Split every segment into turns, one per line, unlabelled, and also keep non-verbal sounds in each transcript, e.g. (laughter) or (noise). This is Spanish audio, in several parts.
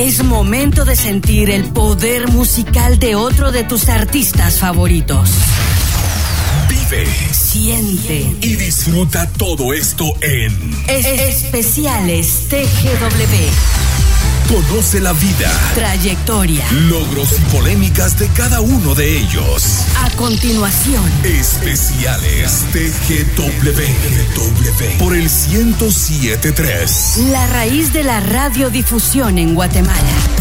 Es momento de sentir el poder musical de otro de tus artistas favoritos.
Vive,
Siente.
y disfruta todo esto en
Es- especiales TGW.
Conoce la vida,
Trayectoria.
logros y polémicas de cada uno de ellos.
A continuación,
Especiales TGW por el 1073.
la raíz de la radiodifusión en Guatemala.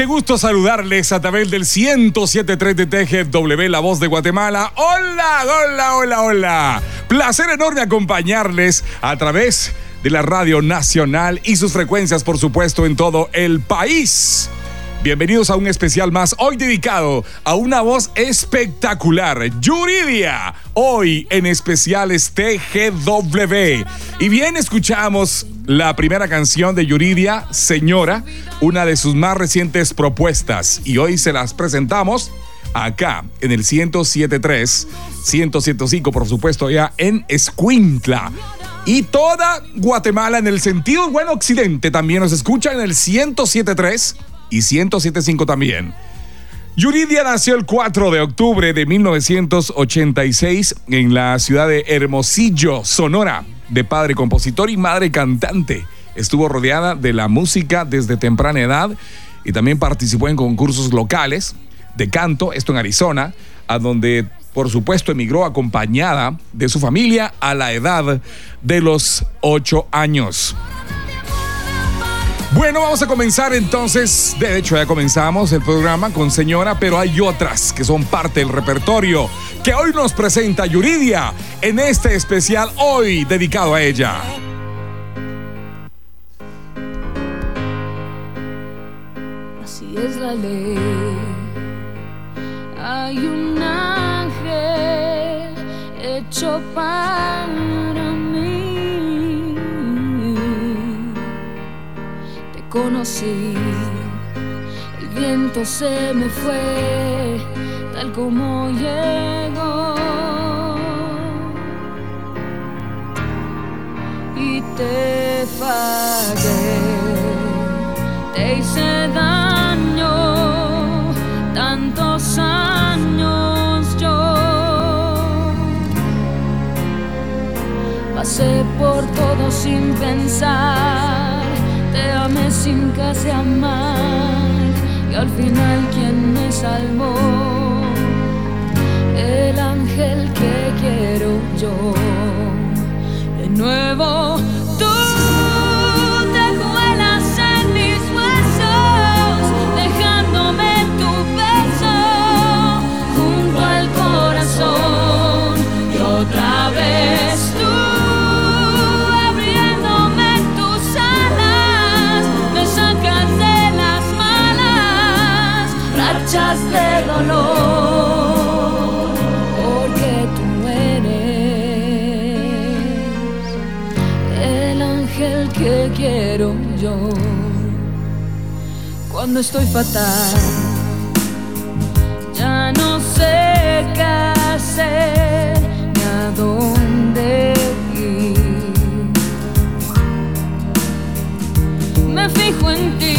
Qué gusto saludarles a través del 1073 de TGW, la voz de Guatemala. Hola, hola, hola, hola. Placer enorme acompañarles a través de la Radio Nacional y sus frecuencias, por supuesto, en todo el país. Bienvenidos a un especial más, hoy dedicado a una voz espectacular, Yuridia, hoy en especiales TGW. Y bien, escuchamos la primera canción de Yuridia, Señora, una de sus más recientes propuestas, y hoy se las presentamos acá en el 1073, 1075, por supuesto, allá en Escuintla. Y toda Guatemala en el sentido bueno occidente también nos escucha en el 1073 y 107.5 también. Yuridia nació el 4 de octubre de 1986 en la ciudad de Hermosillo, Sonora, de padre compositor y madre cantante. Estuvo rodeada de la música desde temprana edad y también participó en concursos locales de canto, esto en Arizona, a donde por supuesto emigró acompañada de su familia a la edad de los 8 años. Bueno, vamos a comenzar entonces. De hecho, ya comenzamos el programa con señora, pero hay otras que son parte del repertorio que hoy nos presenta Yuridia en este especial hoy dedicado a ella.
Así es la ley. Hay un ángel hecho para conocí. El viento se me fue tal como llegó. Y te fallé, te hice daño tantos años yo. Pasé por todo sin pensar sin casi amar. Y al final quien me salvó el ángel que quiero yo. De nuevo de porque tú eres el ángel que quiero yo. Cuando estoy fatal, ya no sé qué hacer ni a dónde ir. Me fijo en ti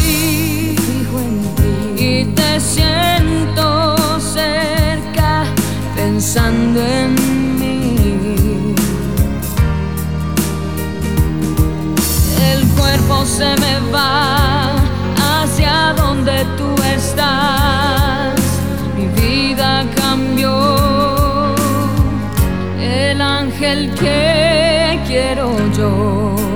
siento cerca pensando en mí. El cuerpo se me va hacia donde tú estás. Mi vida cambió. El ángel que quiero yo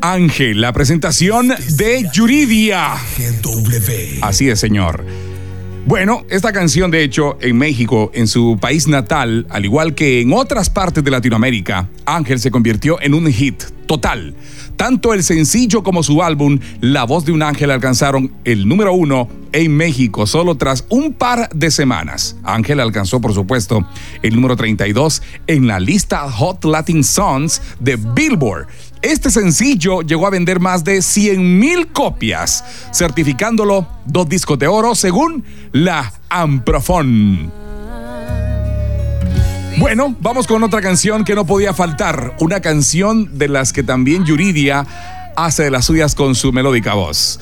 Ángel, la presentación de Yuridia. Así es, señor. Bueno, esta canción de hecho en México, en su país natal, al igual que en otras partes de Latinoamérica, Ángel se convirtió en un hit total. Tanto el sencillo como su álbum, La voz de un ángel, alcanzaron el número uno en México solo tras un par de semanas. Ángel alcanzó, por supuesto, el número 32 en la lista Hot Latin Songs de Billboard. Este sencillo llegó a vender más de 100 mil copias, certificándolo dos discos de oro según la Amprofon. Bueno, vamos con otra canción que no podía faltar, una canción de las que también Yuridia hace de las suyas con su melódica voz.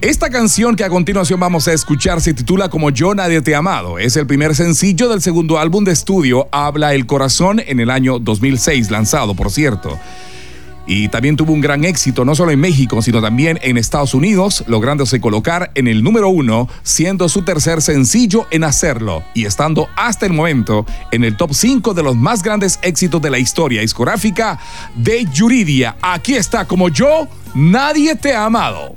Esta canción que a continuación vamos a escuchar se titula Como yo nadie te he amado. Es el primer sencillo del segundo álbum de estudio Habla el Corazón en el año 2006, lanzado por cierto y también tuvo un gran éxito no solo en México, sino también en Estados Unidos, lográndose colocar en el número uno, siendo su tercer sencillo en hacerlo y estando hasta el momento en el top 5 de los más grandes éxitos de la historia discográfica de Yuridia. Aquí está como yo, nadie te ha amado.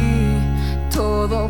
todo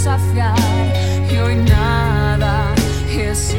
desafiar. Y hoy nada es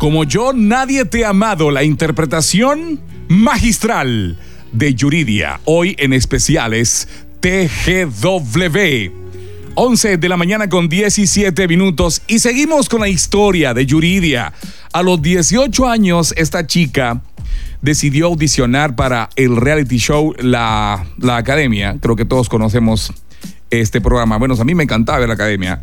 Como yo, nadie te ha amado, la interpretación magistral de Yuridia, hoy en especiales TGW. 11 de la mañana con 17 minutos y seguimos con la historia de Yuridia. A los 18 años, esta chica decidió audicionar para el reality show La, la Academia. Creo que todos conocemos este programa. Bueno, a mí me encantaba ver La Academia,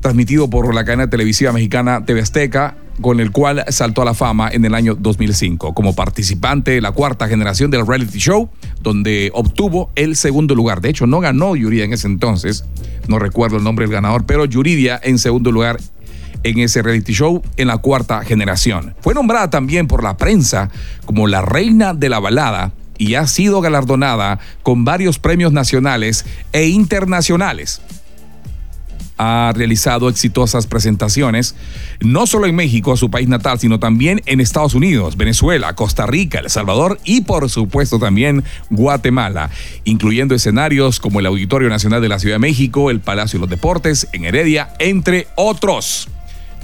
transmitido por la cadena televisiva mexicana TV Azteca, con el cual saltó a la fama en el año 2005 como participante de la cuarta generación del reality show, donde obtuvo el segundo lugar. De hecho, no ganó Yuridia en ese entonces, no recuerdo el nombre del ganador, pero Yuridia en segundo lugar en ese reality show en la cuarta generación. Fue nombrada también por la prensa como la reina de la balada y ha sido galardonada con varios premios nacionales e internacionales. Ha realizado exitosas presentaciones, no solo en México, su país natal, sino también en Estados Unidos, Venezuela, Costa Rica, El Salvador y por supuesto también Guatemala, incluyendo escenarios como el Auditorio Nacional de la Ciudad de México, el Palacio de los Deportes en Heredia, entre otros.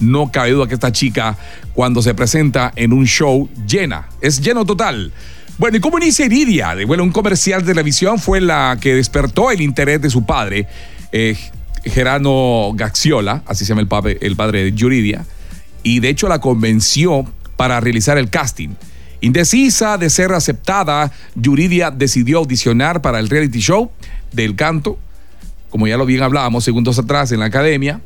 No cabe duda que esta chica, cuando se presenta en un show, llena, es lleno total. Bueno, ¿y cómo inicia Iridia? Bueno, un comercial de televisión fue la que despertó el interés de su padre, eh, Gerano Gaxiola, así se llama el, padre, el padre de Yuridia, y de hecho la convenció para realizar el casting. Indecisa de ser aceptada, Yuridia decidió audicionar para el reality show del canto, como ya lo bien hablábamos segundos atrás en la academia.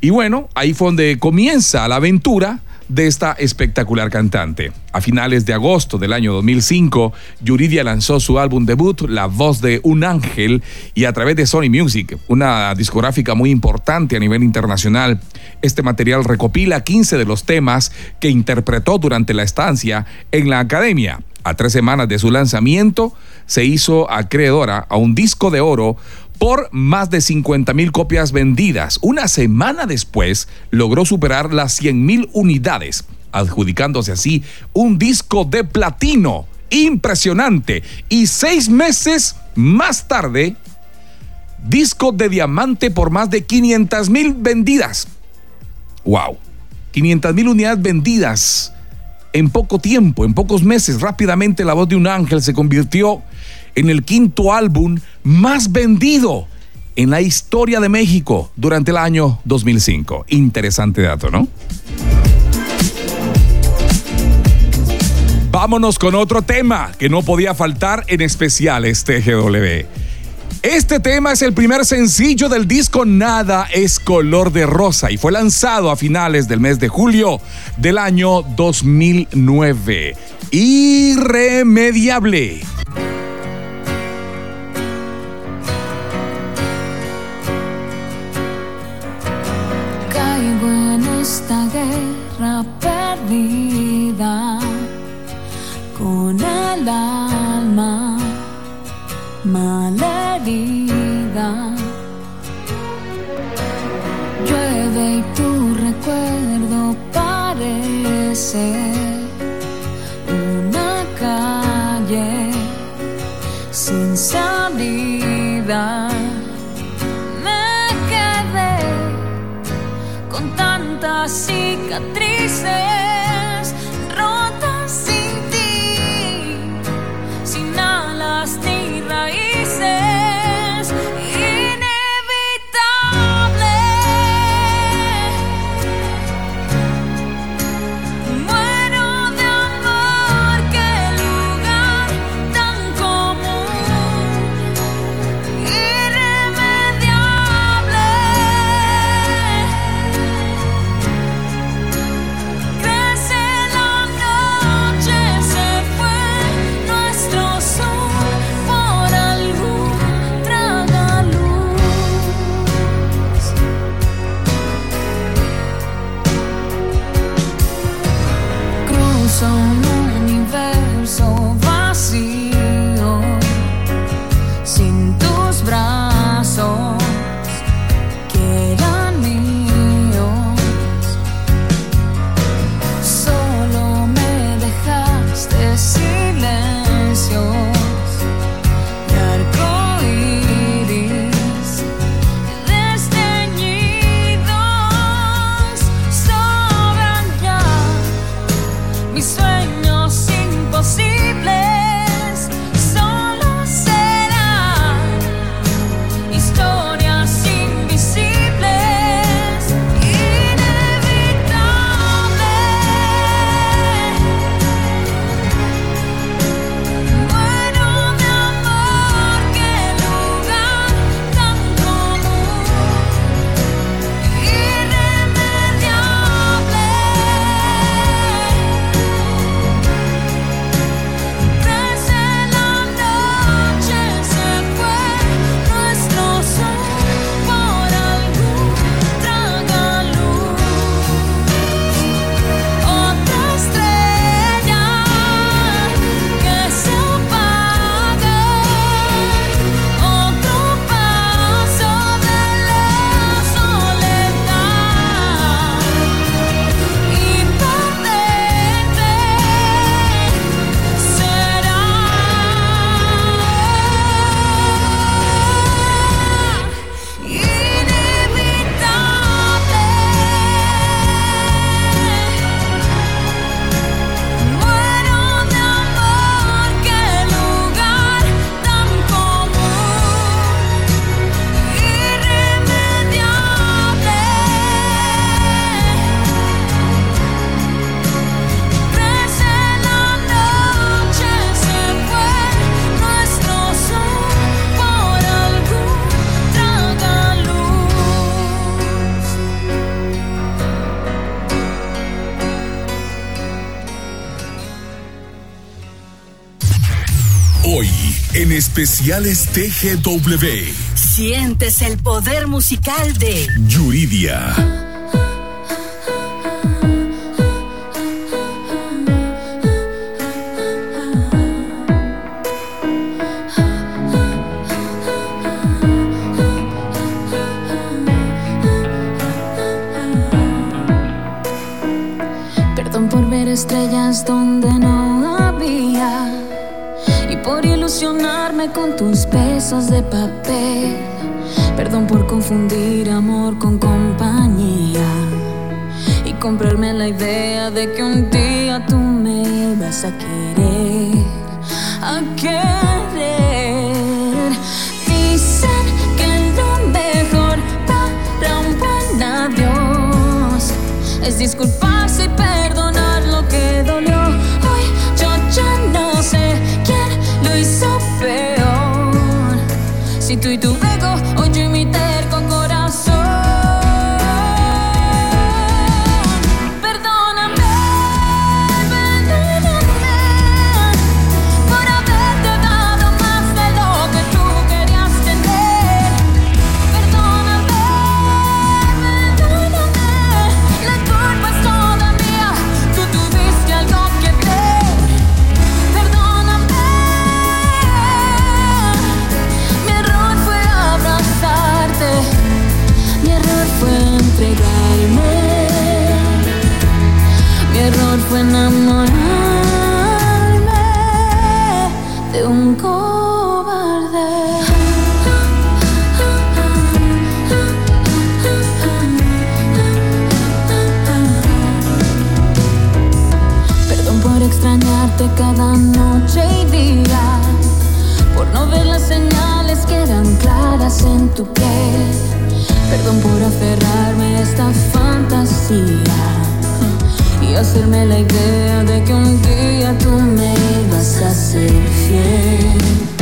Y bueno, ahí fue donde comienza la aventura de esta espectacular cantante. A finales de agosto del año 2005, Yuridia lanzó su álbum debut, La voz de un ángel, y a través de Sony Music, una discográfica muy importante a nivel internacional, este material recopila 15 de los temas que interpretó durante la estancia en la academia. A tres semanas de su lanzamiento, se hizo acreedora a un disco de oro por más de 50 mil copias vendidas. Una semana después logró superar las 100 mil unidades, adjudicándose así un disco de platino. Impresionante. Y seis meses más tarde, disco de diamante por más de 500 mil vendidas. ¡Wow! 500 mil unidades vendidas en poco tiempo, en pocos meses. Rápidamente la voz de un ángel se convirtió en el quinto álbum más vendido en la historia de México durante el año 2005. Interesante dato, ¿no? Vámonos con otro tema que no podía faltar en especiales TGW. Este tema es el primer sencillo del disco Nada es color de rosa y fue lanzado a finales del mes de julio del año 2009. Irremediable.
Con el alma malherida. Llueve y tu recuerdo parece una calle sin salida. Cicatrices.
Especiales TGW.
Sientes el poder musical de
Yuridia.
estrellas donde no con tus besos de papel. Perdón por confundir amor con compañía y comprarme la idea de que un día tú me vas a querer, a querer. Dicen que lo mejor para un buen adiós es disculparse y perdonar Por aferrarme a esta fantasía y hacerme la idea de que un día tú me ibas a ser fiel.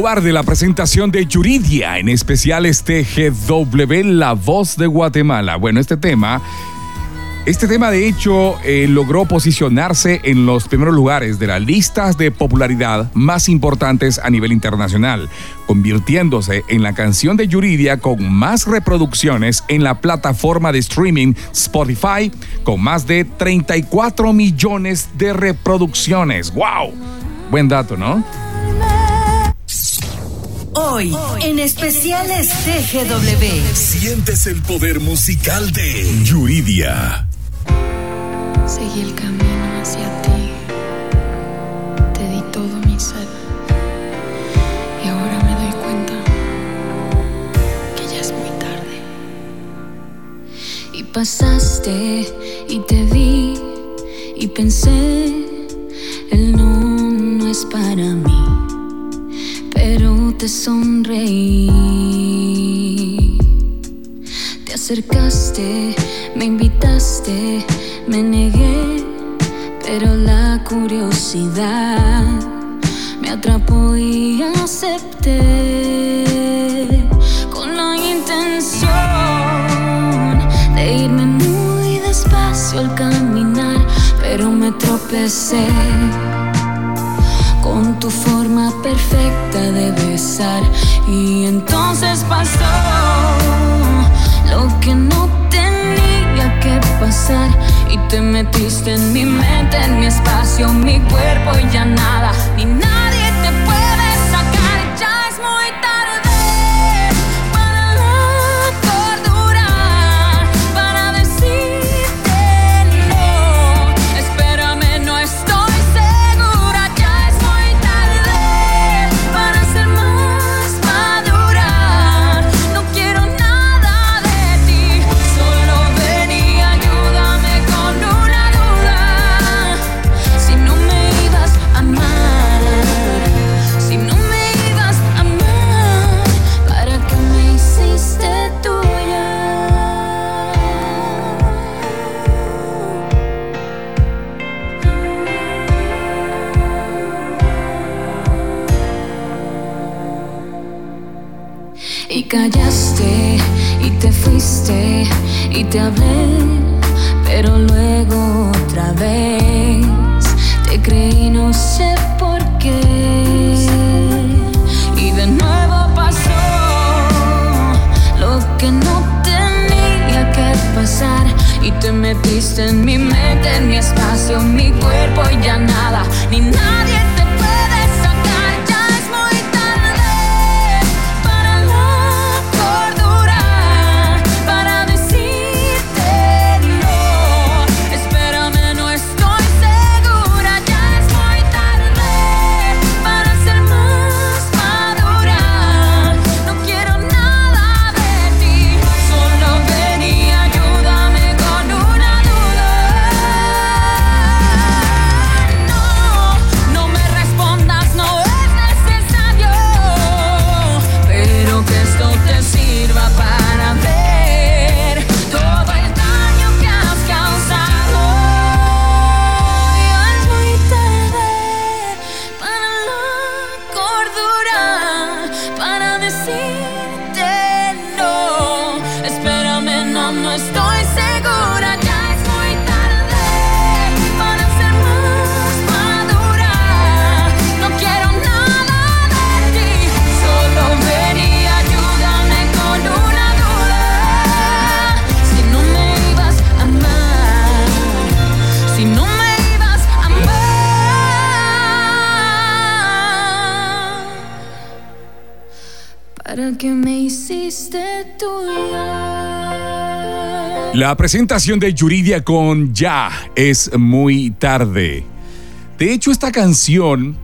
De la presentación de Yuridia, en especial este GW, La Voz de Guatemala. Bueno, este tema, este tema de hecho eh, logró posicionarse en los primeros lugares de las listas de popularidad más importantes a nivel internacional, convirtiéndose en la canción de Yuridia con más reproducciones en la plataforma de streaming Spotify, con más de 34 millones de reproducciones. ¡Wow! Buen dato, ¿no?
Hoy, en especiales TGW.
Sientes el poder musical de Yuridia.
Seguí el camino hacia ti. Te di todo mi ser. Y ahora me doy cuenta que ya es muy tarde. Y pasaste y te vi y pensé, el no, no es para mí pero te sonreí. acercaste, me invitaste, me negué, pero la curiosidad me atrapó y acepté con la intención de irme muy despacio al caminar, pero me tropecé con tu forma perfecta de besar. Y entonces pasó lo que no tenía que pasar. Y te metiste en mi mente, en mi espacio, mi cuerpo y ya nada, ni nadie y te hablé, pero luego otra vez te creí no sé por qué. Y de nuevo pasó lo que no tenía que pasar y te metiste en mi mente, en mi espacio, mi cuerpo y ya nada, ni nadie La
presentación de Yuridia con Ya es muy tarde. De hecho, esta canción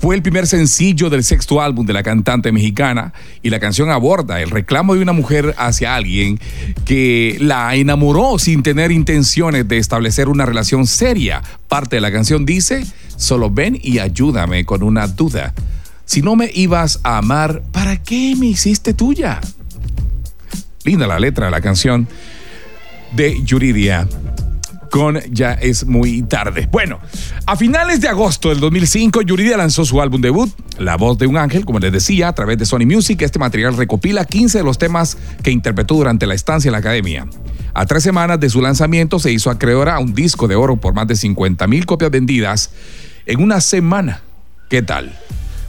fue el primer sencillo del sexto álbum de la cantante mexicana y la canción aborda el reclamo de una mujer hacia alguien que la enamoró sin tener intenciones de establecer una relación seria. Parte de la canción dice, solo ven y ayúdame con una duda. Si no me ibas a amar, ¿para qué me hiciste tuya? Linda la letra de la canción de Yuridia con Ya es muy tarde. Bueno, a finales de agosto del 2005, Yuridia lanzó su álbum debut, La voz de un ángel, como les decía, a través de Sony Music. Este material recopila 15 de los temas que interpretó durante la estancia en la academia. A tres semanas de su lanzamiento se hizo acreedora a un disco de oro por más de 50 mil copias vendidas en una semana. ¿Qué tal?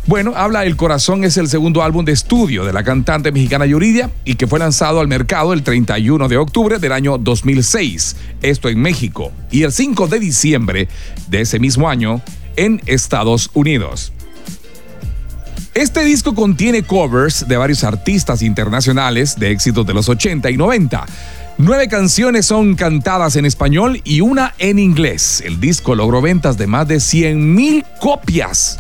Bueno, habla El Corazón es el segundo álbum de estudio de la cantante mexicana Yuridia y que fue lanzado al mercado el 31 de octubre del año 2006, esto en México, y el 5 de diciembre de ese mismo año en Estados Unidos. Este disco contiene covers de varios artistas internacionales de éxitos de los 80 y 90. Nueve canciones son cantadas en español y una en inglés. El disco logró ventas de más de 100 mil copias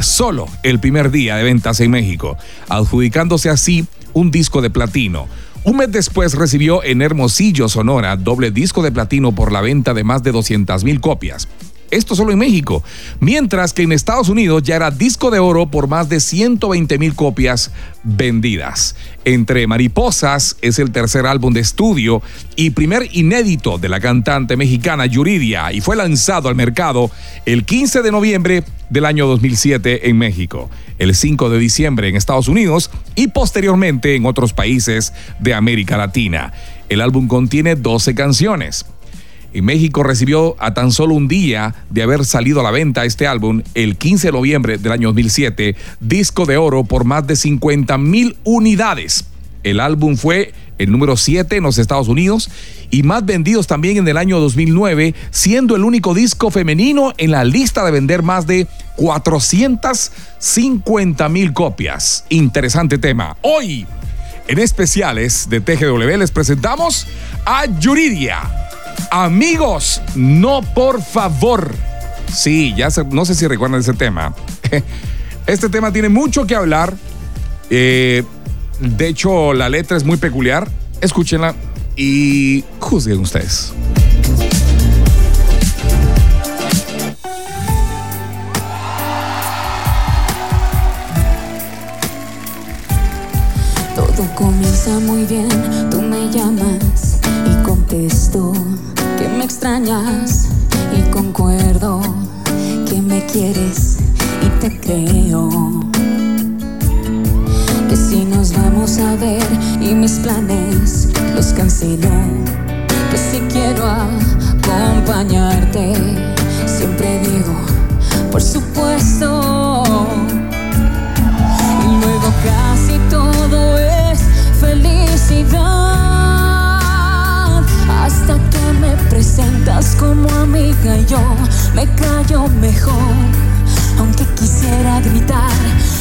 solo el primer día de ventas en México, adjudicándose así un disco de platino. Un mes después recibió en Hermosillo, Sonora, doble disco de platino por la venta de más de 200 mil copias. Esto solo en México. Mientras que en Estados Unidos ya era disco de oro por más de 120 mil copias vendidas. Entre Mariposas es el tercer álbum de estudio y primer inédito de la cantante mexicana Yuridia y fue lanzado al mercado el 15 de noviembre del año 2007 en México, el 5 de diciembre en Estados Unidos y posteriormente en otros países de América Latina. El álbum contiene 12 canciones. En México recibió a tan solo un día de haber salido a la venta este álbum, el 15 de noviembre del año 2007, disco de oro por más de 50 mil unidades. El álbum fue el número 7 en los Estados Unidos y más vendidos también en el año 2009, siendo el único disco femenino en la lista de vender más de 450 mil copias. Interesante tema. Hoy, en especiales de TGW, les presentamos a Yuridia. Amigos, no por favor. Sí, ya no sé si recuerdan ese tema. (laughs) Este tema tiene mucho que hablar. Eh, de hecho, la letra es muy peculiar. Escúchenla y juzguen ustedes.
Todo comienza muy bien, tú me llamas y contesto que me extrañas y concuerdo que me quieres y te creo. Que si nos vamos a ver y mis planes los cancelo, que si quiero acompañarte, siempre digo, por supuesto. Y luego casi todo es felicidad. Yo me callo mejor. Aunque quisiera gritar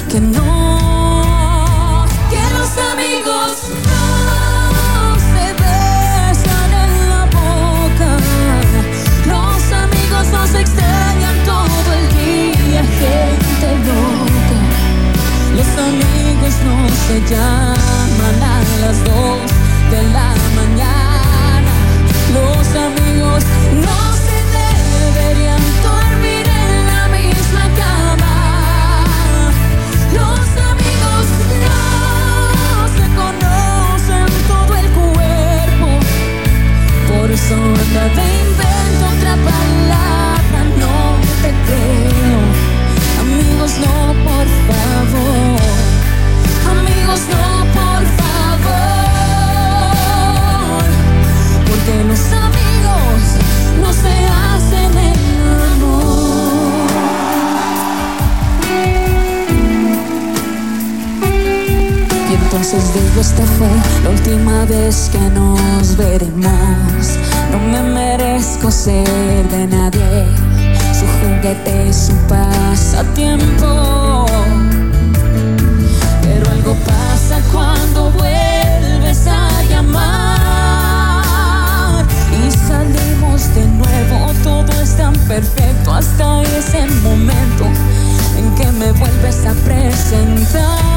que no, que los amigos no se besan en la boca. Los amigos nos extrañan todo el día, gente loca. Los amigos no se llaman a las dos de la mañana. Los amigos no Amigos, no, por favor. Porque los amigos no se hacen el amor. Y entonces digo, esta fue la última vez que nos veremos. No me merezco ser de nadie. Su juguete es un pasatiempo. Pero algo pasa cuando vuelves a llamar. Y salimos de nuevo, todo es tan perfecto hasta ese momento en que me vuelves a presentar.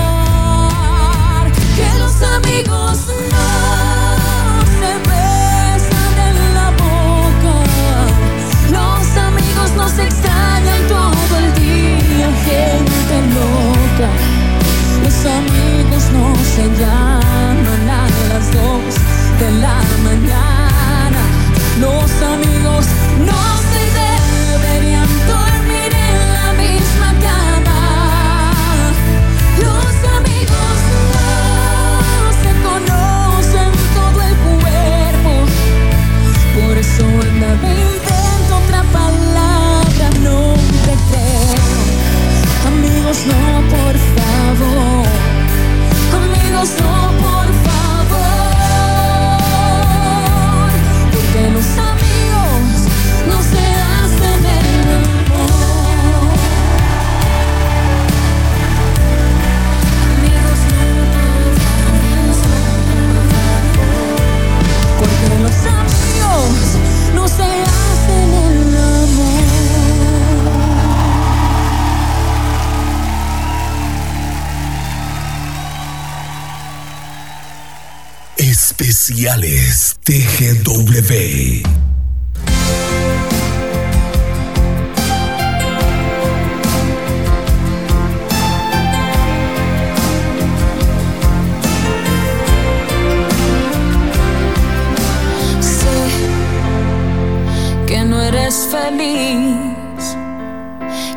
Feliz,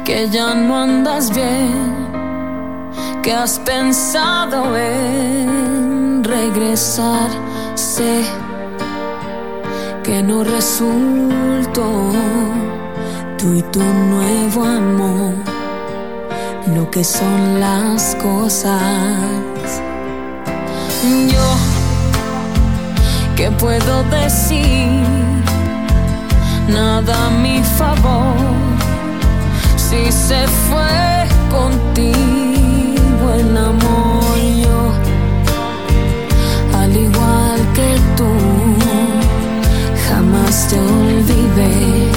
que ya no andas bien, que has pensado en regresar. Sé que no resultó tú y tu nuevo amor, lo que son las cosas. Yo, ¿qué puedo decir? Nada a mi favor, si se fue contigo el amor, yo, al igual que tú, jamás te olvidé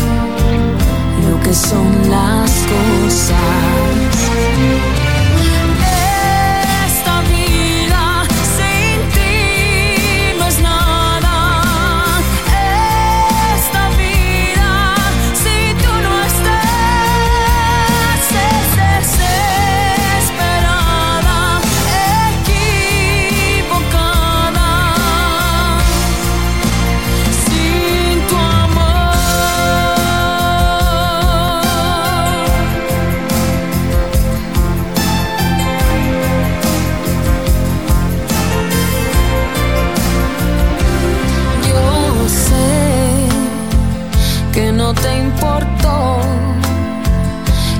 lo que son las cosas.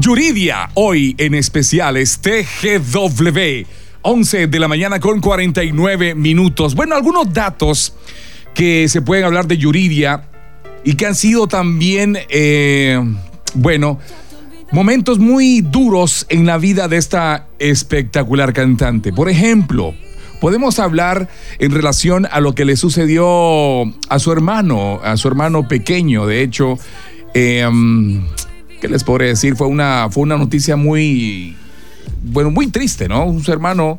Yuridia, hoy en especiales TGW. 11 de la mañana con 49 minutos. Bueno, algunos datos que se pueden hablar de Yuridia y que han sido también, eh, bueno, momentos muy duros en la vida de esta espectacular cantante. Por ejemplo, podemos hablar en relación a lo que le sucedió a su hermano, a su hermano pequeño. De hecho, Em, ¿Qué les podré decir? Fue una, fue una noticia muy, bueno, muy triste, ¿no? Un hermano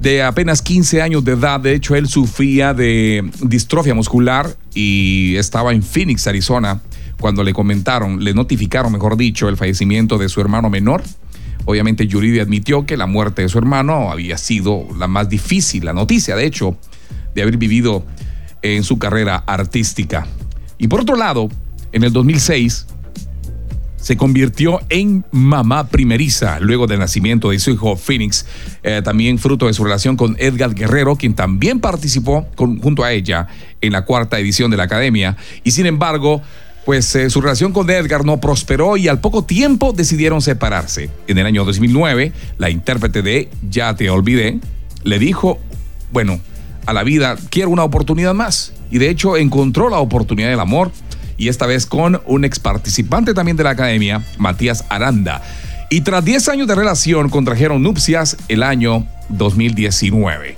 de apenas 15 años de edad, de hecho él sufría de distrofia muscular y estaba en Phoenix, Arizona, cuando le comentaron, le notificaron, mejor dicho, el fallecimiento de su hermano menor. Obviamente Yuridia admitió que la muerte de su hermano había sido la más difícil, la noticia, de hecho, de haber vivido en su carrera artística. Y por otro lado, en el 2006 se convirtió en mamá primeriza luego del nacimiento de su hijo Phoenix, eh, también fruto de su relación con Edgar Guerrero, quien también participó junto a ella en la cuarta edición de la academia. Y sin embargo, pues eh, su relación con Edgar no prosperó y al poco tiempo decidieron separarse. En el año 2009, la intérprete de Ya te olvidé le dijo, bueno, a la vida quiero una oportunidad más. Y de hecho encontró la oportunidad del amor y esta vez con un ex participante también de la academia, Matías Aranda. y tras 10 años de relación contrajeron nupcias el año 2019.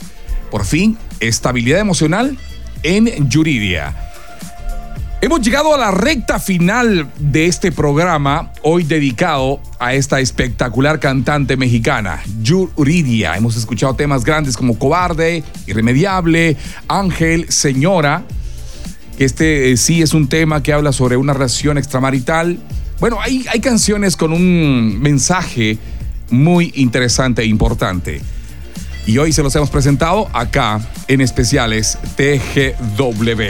Por fin, estabilidad emocional en Yuridia. Hemos llegado a la recta final de este programa, hoy dedicado a esta espectacular cantante mexicana, Yuridia. Hemos escuchado temas grandes como Cobarde, Irremediable, Ángel, Señora. Este eh, sí es un tema que habla sobre una relación extramarital. Bueno, hay, hay canciones con un mensaje muy interesante e importante. Y hoy se los hemos presentado acá en especiales TGW.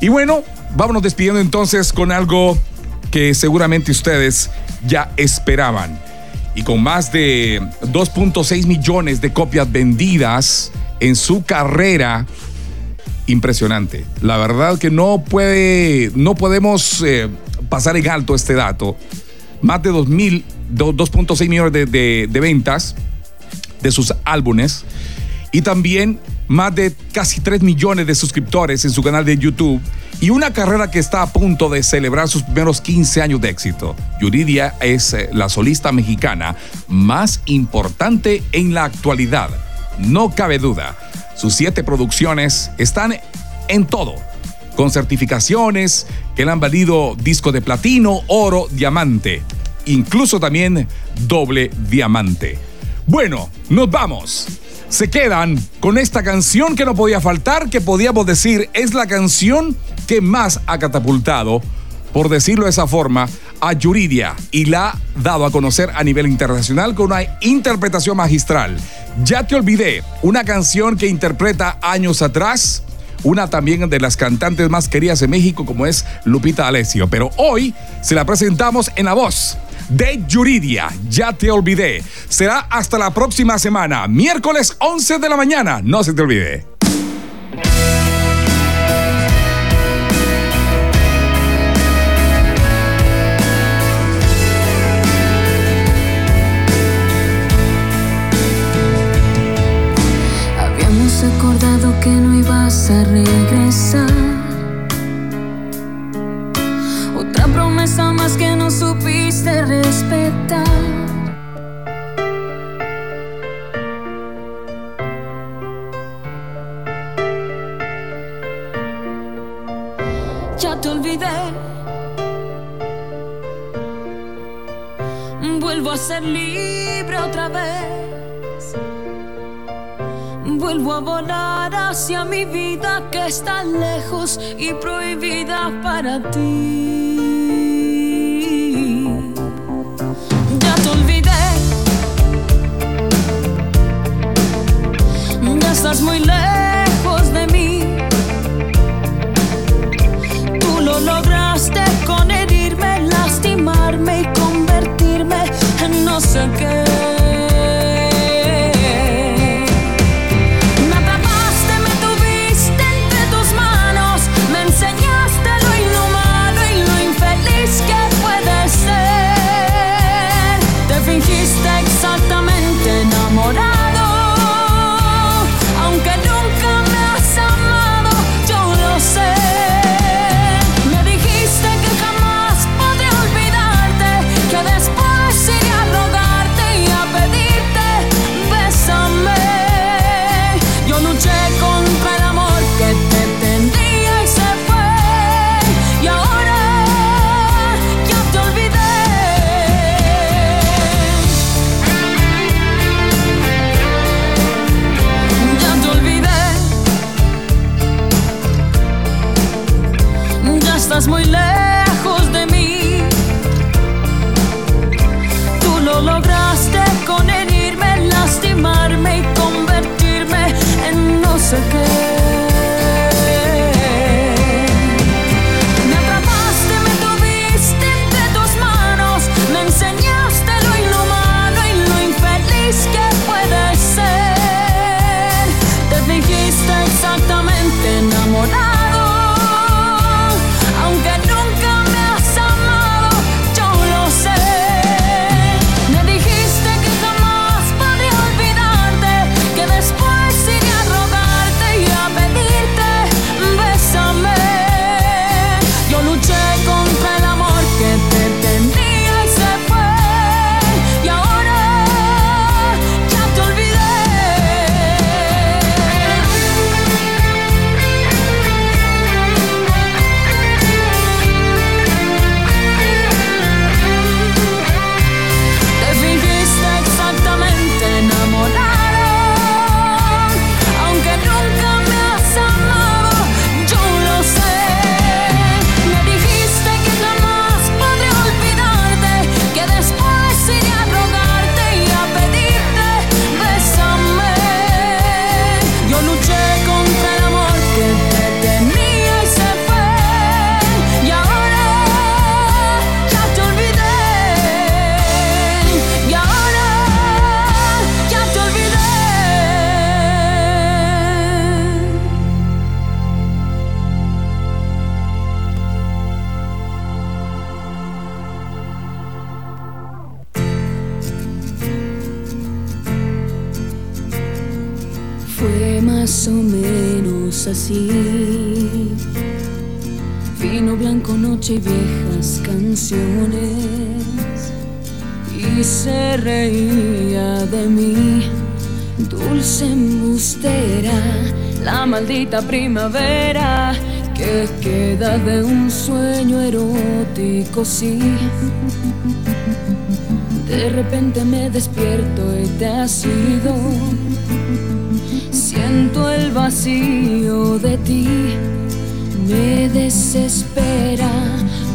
Y bueno, vámonos despidiendo entonces con algo que seguramente ustedes ya esperaban. Y con más de 2.6 millones de copias vendidas en su carrera, impresionante. La verdad que no puede, no podemos eh, pasar en alto este dato. Más de 2.6 millones de, de ventas de sus álbumes y también más de casi 3 millones de suscriptores en su canal de YouTube y una carrera que está a punto de celebrar sus primeros 15 años de éxito. Yuridia es eh, la solista mexicana más importante en la actualidad. No cabe duda. Sus siete producciones están en todo, con certificaciones que le han valido disco de platino, oro, diamante, incluso también doble diamante. Bueno, nos vamos se quedan con esta canción que no podía faltar, que podíamos decir es la canción que más ha catapultado, por decirlo de esa forma, a Yuridia y la ha dado a conocer a nivel internacional con una interpretación magistral. Ya te olvidé, una canción que interpreta años atrás una también de las cantantes más queridas en México como es Lupita Alessio, pero hoy se la presentamos en la voz de Yuridia. Ya te olvidé. Será hasta la próxima semana, miércoles 11 de la mañana. No se te olvide.
Que no ibas a regresar más que no supiste respetar. Ya te olvidé. Vuelvo a ser libre otra vez. Vuelvo a volar hacia mi vida que está lejos y prohibida para ti. Viejas canciones. Y se reía de mí, dulce embustera, la maldita primavera que queda de un sueño erótico, sí. De repente me despierto y te has ido. Siento el vacío de ti, me desespera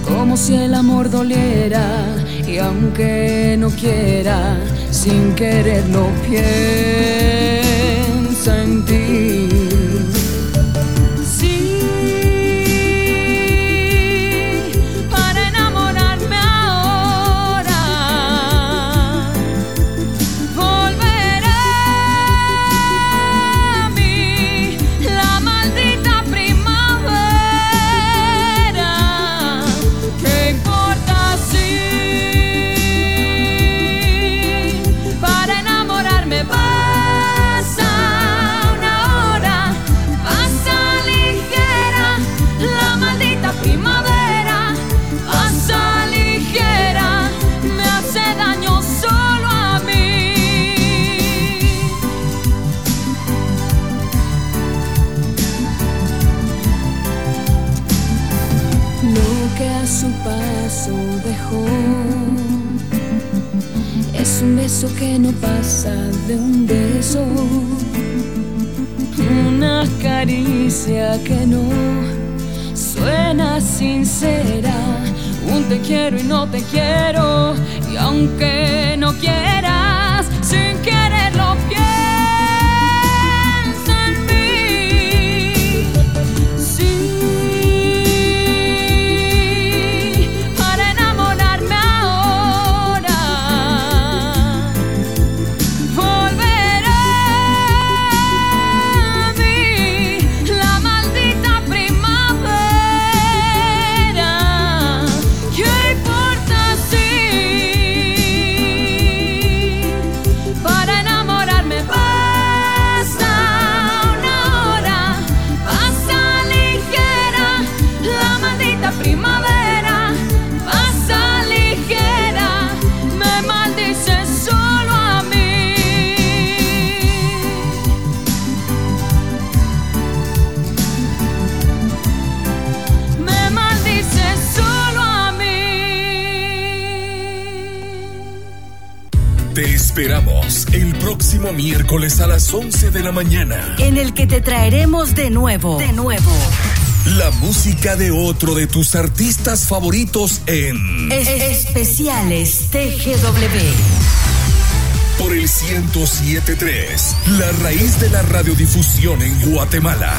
como si el amor doliera y aunque no quiera, sin quererlo piensa en ti. Que no pasa de un beso, una caricia que no suena sincera, un te quiero y no te quiero, y aunque no quieras, sin quererlo
esperamos próximo miércoles a las 11 de la mañana.
En el que te traeremos de nuevo, de nuevo.
La música de otro de tus artistas favoritos en
Especiales TGW.
Por el 1073, la raíz de la radiodifusión en Guatemala.